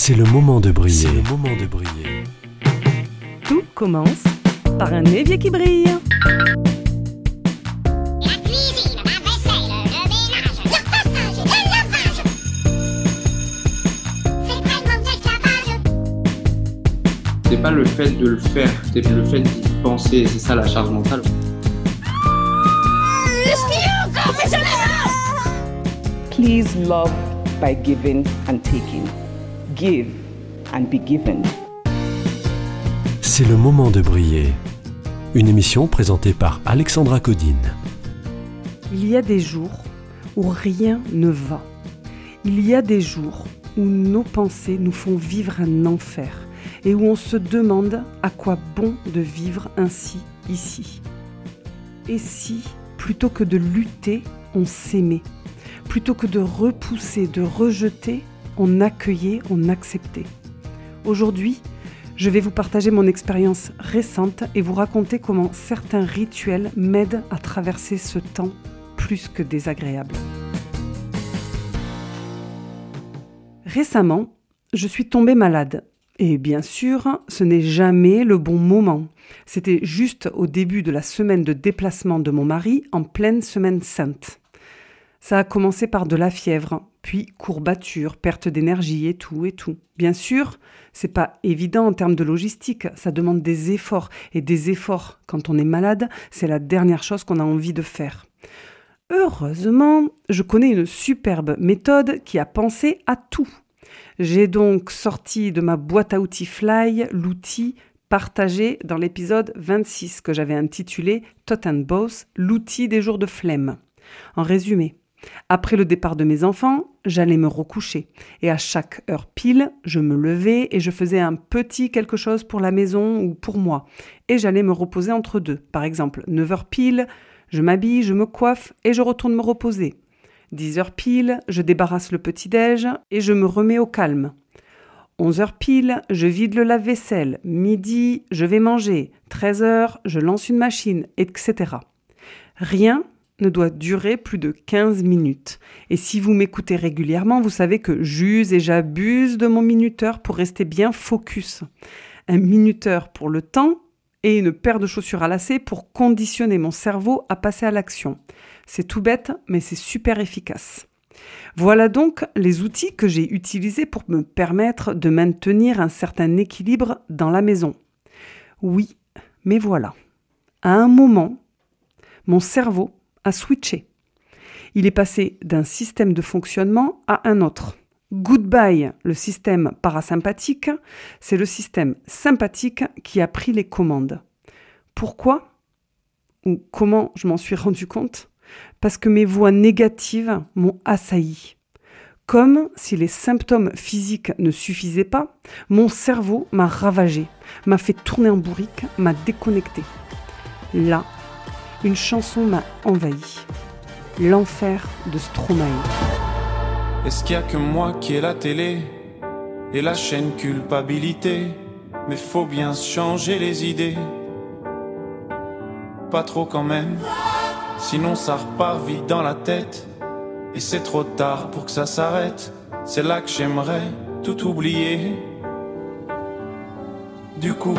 C'est le moment de briller. C'est le moment de briller. Tout commence par un évier qui brille. La cuisine, la vaisselle, le ménage, le repassage, le lavage. C'est vraiment de l'esclavage. C'est pas le fait de le faire, c'est le fait d'y penser, c'est ça la charge mentale. Please love by giving and taking. Give and be given. C'est le moment de briller. Une émission présentée par Alexandra Codine. Il y a des jours où rien ne va. Il y a des jours où nos pensées nous font vivre un enfer et où on se demande à quoi bon de vivre ainsi ici. Et si, plutôt que de lutter, on s'aimait Plutôt que de repousser, de rejeter, on accueillait, on acceptait. Aujourd'hui, je vais vous partager mon expérience récente et vous raconter comment certains rituels m'aident à traverser ce temps plus que désagréable. Récemment, je suis tombée malade. Et bien sûr, ce n'est jamais le bon moment. C'était juste au début de la semaine de déplacement de mon mari en pleine semaine sainte. Ça a commencé par de la fièvre, puis courbature, perte d'énergie et tout et tout. Bien sûr, c'est pas évident en termes de logistique, ça demande des efforts et des efforts quand on est malade, c'est la dernière chose qu'on a envie de faire. Heureusement, je connais une superbe méthode qui a pensé à tout. J'ai donc sorti de ma boîte à outils Fly l'outil partagé dans l'épisode 26 que j'avais intitulé Tot and Boss, l'outil des jours de flemme. En résumé, après le départ de mes enfants, j'allais me recoucher. Et à chaque heure pile, je me levais et je faisais un petit quelque chose pour la maison ou pour moi. Et j'allais me reposer entre deux. Par exemple, 9 heures pile, je m'habille, je me coiffe et je retourne me reposer. 10 heures pile, je débarrasse le petit-déj et je me remets au calme. 11 heures pile, je vide le lave-vaisselle. Midi, je vais manger. 13 heures, je lance une machine, etc. Rien ne doit durer plus de 15 minutes. Et si vous m'écoutez régulièrement, vous savez que j'use et j'abuse de mon minuteur pour rester bien focus. Un minuteur pour le temps et une paire de chaussures à lacets pour conditionner mon cerveau à passer à l'action. C'est tout bête, mais c'est super efficace. Voilà donc les outils que j'ai utilisés pour me permettre de maintenir un certain équilibre dans la maison. Oui, mais voilà. À un moment, mon cerveau a switché. Il est passé d'un système de fonctionnement à un autre. Goodbye, le système parasympathique, c'est le système sympathique qui a pris les commandes. Pourquoi Ou comment je m'en suis rendu compte? Parce que mes voix négatives m'ont assailli. Comme si les symptômes physiques ne suffisaient pas, mon cerveau m'a ravagé, m'a fait tourner en bourrique, m'a déconnecté. Là, une chanson m'a envahi. L'enfer de Stromae. Est-ce qu'il y a que moi qui ai la télé et la chaîne culpabilité? Mais faut bien changer les idées. Pas trop quand même, sinon ça repart vite dans la tête. Et c'est trop tard pour que ça s'arrête. C'est là que j'aimerais tout oublier. Du coup,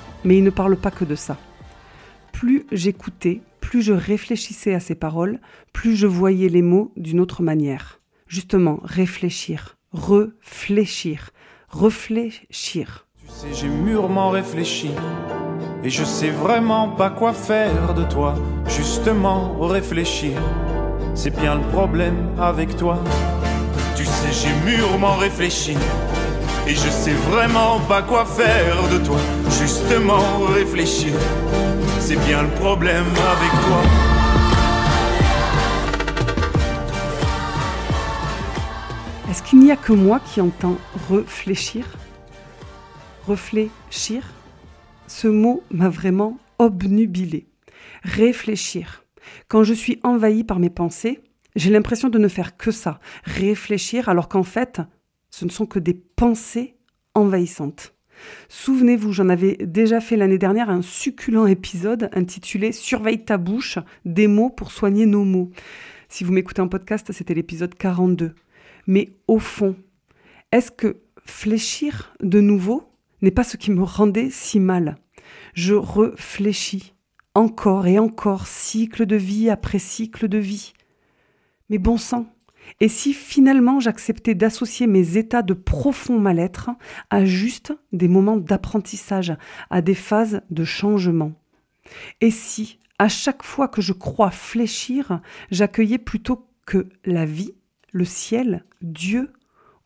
Mais il ne parle pas que de ça. Plus j'écoutais, plus je réfléchissais à ces paroles, plus je voyais les mots d'une autre manière. Justement, réfléchir, réfléchir, réfléchir. Tu sais, j'ai mûrement réfléchi. Et je sais vraiment pas quoi faire de toi. Justement, réfléchir. C'est bien le problème avec toi. Tu sais, j'ai mûrement réfléchi. Et je sais vraiment pas quoi faire de toi. Justement, réfléchir. C'est bien le problème avec toi. Est-ce qu'il n'y a que moi qui entends réfléchir? Réfléchir? Ce mot m'a vraiment obnubilé. Réfléchir. Quand je suis envahi par mes pensées, j'ai l'impression de ne faire que ça, réfléchir, alors qu'en fait, ce ne sont que des pensées envahissantes. Souvenez-vous, j'en avais déjà fait l'année dernière un succulent épisode intitulé Surveille ta bouche, des mots pour soigner nos mots. Si vous m'écoutez en podcast, c'était l'épisode 42. Mais au fond, est-ce que fléchir de nouveau n'est pas ce qui me rendait si mal? Je réfléchis encore et encore, cycle de vie après cycle de vie. Mais bon sang, et si finalement j'acceptais d'associer mes états de profond mal-être à juste des moments d'apprentissage, à des phases de changement? Et si, à chaque fois que je crois fléchir, j'accueillais plutôt que la vie, le ciel, Dieu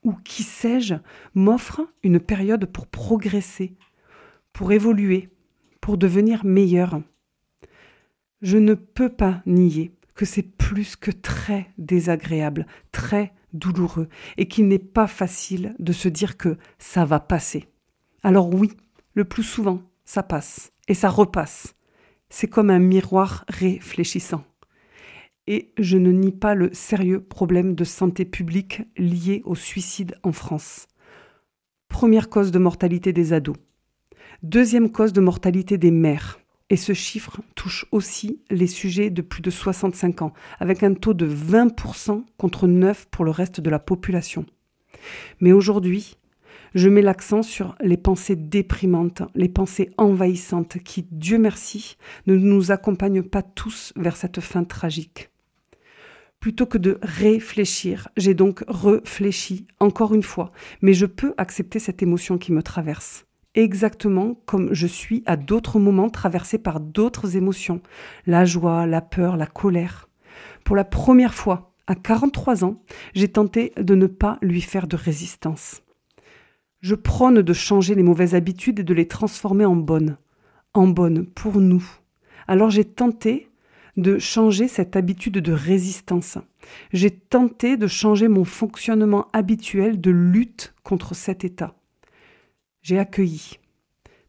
ou qui sais-je m'offre une période pour progresser, pour évoluer, pour devenir meilleur? Je ne peux pas nier que c'est plus que très désagréable, très douloureux, et qu'il n'est pas facile de se dire que ça va passer. Alors oui, le plus souvent, ça passe, et ça repasse. C'est comme un miroir réfléchissant. Et je ne nie pas le sérieux problème de santé publique lié au suicide en France. Première cause de mortalité des ados. Deuxième cause de mortalité des mères. Et ce chiffre touche aussi les sujets de plus de 65 ans, avec un taux de 20% contre 9% pour le reste de la population. Mais aujourd'hui, je mets l'accent sur les pensées déprimantes, les pensées envahissantes qui, Dieu merci, ne nous accompagnent pas tous vers cette fin tragique. Plutôt que de réfléchir, j'ai donc réfléchi encore une fois, mais je peux accepter cette émotion qui me traverse exactement comme je suis à d'autres moments traversée par d'autres émotions, la joie, la peur, la colère. Pour la première fois, à 43 ans, j'ai tenté de ne pas lui faire de résistance. Je prône de changer les mauvaises habitudes et de les transformer en bonnes, en bonnes pour nous. Alors j'ai tenté de changer cette habitude de résistance. J'ai tenté de changer mon fonctionnement habituel de lutte contre cet état. J'ai accueilli.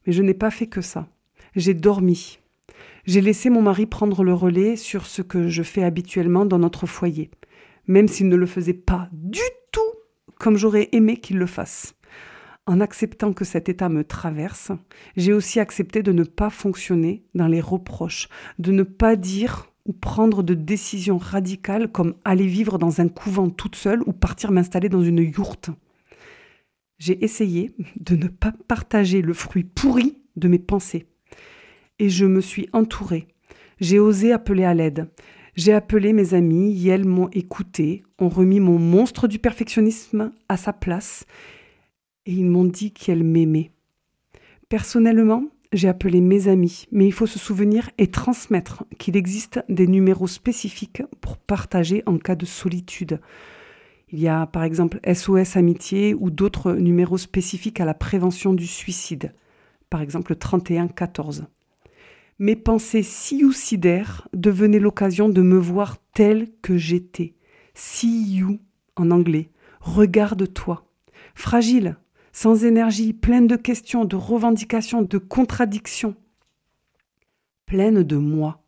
Mais je n'ai pas fait que ça. J'ai dormi. J'ai laissé mon mari prendre le relais sur ce que je fais habituellement dans notre foyer, même s'il ne le faisait pas du tout comme j'aurais aimé qu'il le fasse. En acceptant que cet état me traverse, j'ai aussi accepté de ne pas fonctionner dans les reproches, de ne pas dire ou prendre de décisions radicales comme aller vivre dans un couvent toute seule ou partir m'installer dans une yourte. J'ai essayé de ne pas partager le fruit pourri de mes pensées. Et je me suis entourée. J'ai osé appeler à l'aide. J'ai appelé mes amis et elles m'ont écouté, ont remis mon monstre du perfectionnisme à sa place et ils m'ont dit qu'elles m'aimaient. Personnellement, j'ai appelé mes amis, mais il faut se souvenir et transmettre qu'il existe des numéros spécifiques pour partager en cas de solitude. Il y a par exemple SOS Amitié ou d'autres numéros spécifiques à la prévention du suicide, par exemple le 3114. Mes pensées suicidaires devenaient l'occasion de me voir telle que j'étais. See you en anglais. Regarde-toi. Fragile, sans énergie, pleine de questions, de revendications, de contradictions. Pleine de moi.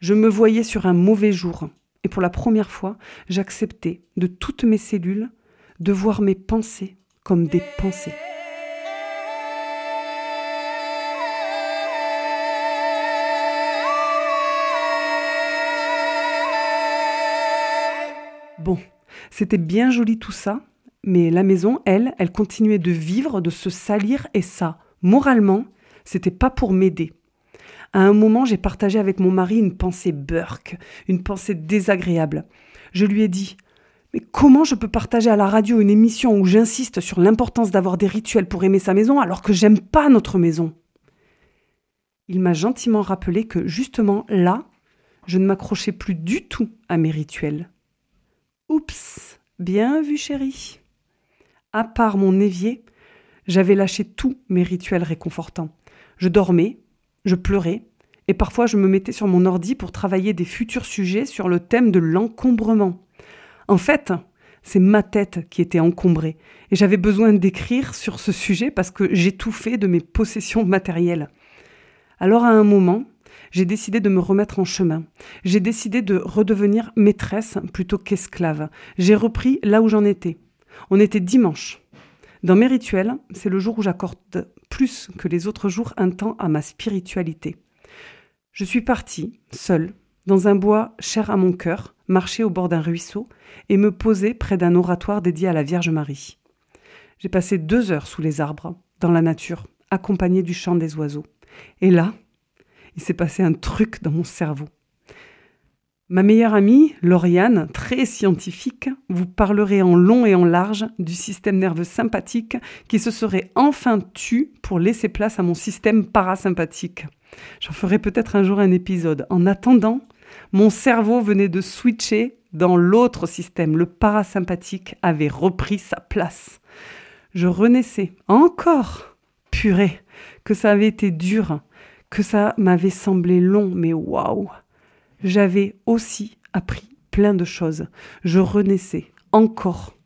Je me voyais sur un mauvais jour, et pour la première fois, j'acceptais de toutes mes cellules de voir mes pensées comme des pensées. Bon, c'était bien joli tout ça, mais la maison, elle, elle continuait de vivre, de se salir, et ça, moralement, c'était pas pour m'aider. À un moment, j'ai partagé avec mon mari une pensée burk, une pensée désagréable. Je lui ai dit Mais comment je peux partager à la radio une émission où j'insiste sur l'importance d'avoir des rituels pour aimer sa maison alors que j'aime pas notre maison? Il m'a gentiment rappelé que justement là, je ne m'accrochais plus du tout à mes rituels. Oups, bien vu chérie. À part mon évier, j'avais lâché tous mes rituels réconfortants. Je dormais, je pleurais, et parfois je me mettais sur mon ordi pour travailler des futurs sujets sur le thème de l'encombrement. En fait, c'est ma tête qui était encombrée. Et j'avais besoin d'écrire sur ce sujet parce que j'étouffais de mes possessions matérielles. Alors à un moment, j'ai décidé de me remettre en chemin. J'ai décidé de redevenir maîtresse plutôt qu'esclave. J'ai repris là où j'en étais. On était dimanche. Dans mes rituels, c'est le jour où j'accorde plus que les autres jours un temps à ma spiritualité. Je suis partie, seule, dans un bois cher à mon cœur, marcher au bord d'un ruisseau et me poser près d'un oratoire dédié à la Vierge Marie. J'ai passé deux heures sous les arbres, dans la nature, accompagnée du chant des oiseaux. Et là, il s'est passé un truc dans mon cerveau. Ma meilleure amie, Lauriane, très scientifique, vous parlerait en long et en large du système nerveux sympathique qui se serait enfin tu pour laisser place à mon système parasympathique. J'en ferai peut-être un jour un épisode. En attendant, mon cerveau venait de switcher dans l'autre système. Le parasympathique avait repris sa place. Je renaissais encore. Purée, que ça avait été dur, que ça m'avait semblé long, mais waouh! J'avais aussi appris plein de choses. Je renaissais encore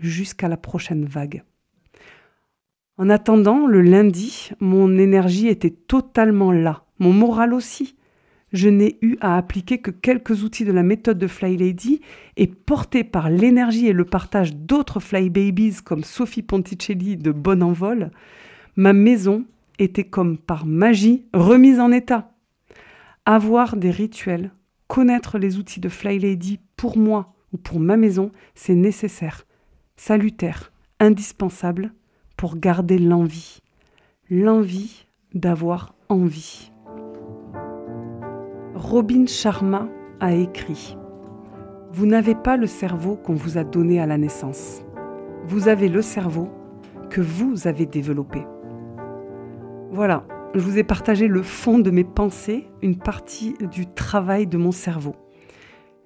jusqu'à la prochaine vague. En attendant, le lundi, mon énergie était totalement là, mon moral aussi. Je n'ai eu à appliquer que quelques outils de la méthode de Fly Lady et porté par l'énergie et le partage d'autres Fly Babies comme Sophie Ponticelli de Bon Envol, ma maison était comme par magie remise en état. Avoir des rituels connaître les outils de Fly Lady pour moi ou pour ma maison, c'est nécessaire, salutaire, indispensable pour garder l'envie. L'envie d'avoir envie. Robin Sharma a écrit Vous n'avez pas le cerveau qu'on vous a donné à la naissance. Vous avez le cerveau que vous avez développé. Voilà, je vous ai partagé le fond de mes pensées, une partie du travail de mon cerveau.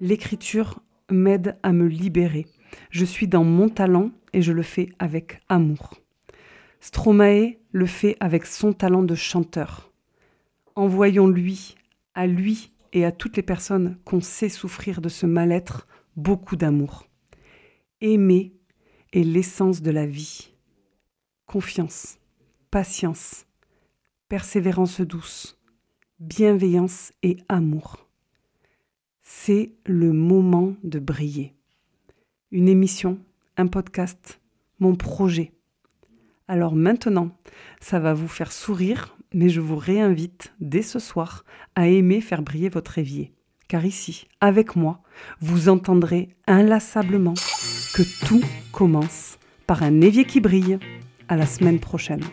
L'écriture m'aide à me libérer. Je suis dans mon talent et je le fais avec amour. Stromae le fait avec son talent de chanteur. Envoyons-lui, à lui et à toutes les personnes qu'on sait souffrir de ce mal-être, beaucoup d'amour. Aimer est l'essence de la vie. Confiance, patience, persévérance douce, bienveillance et amour. C'est le moment de briller. Une émission, un podcast, mon projet. Alors maintenant, ça va vous faire sourire, mais je vous réinvite dès ce soir à aimer faire briller votre évier. Car ici, avec moi, vous entendrez inlassablement que tout commence par un évier qui brille. À la semaine prochaine.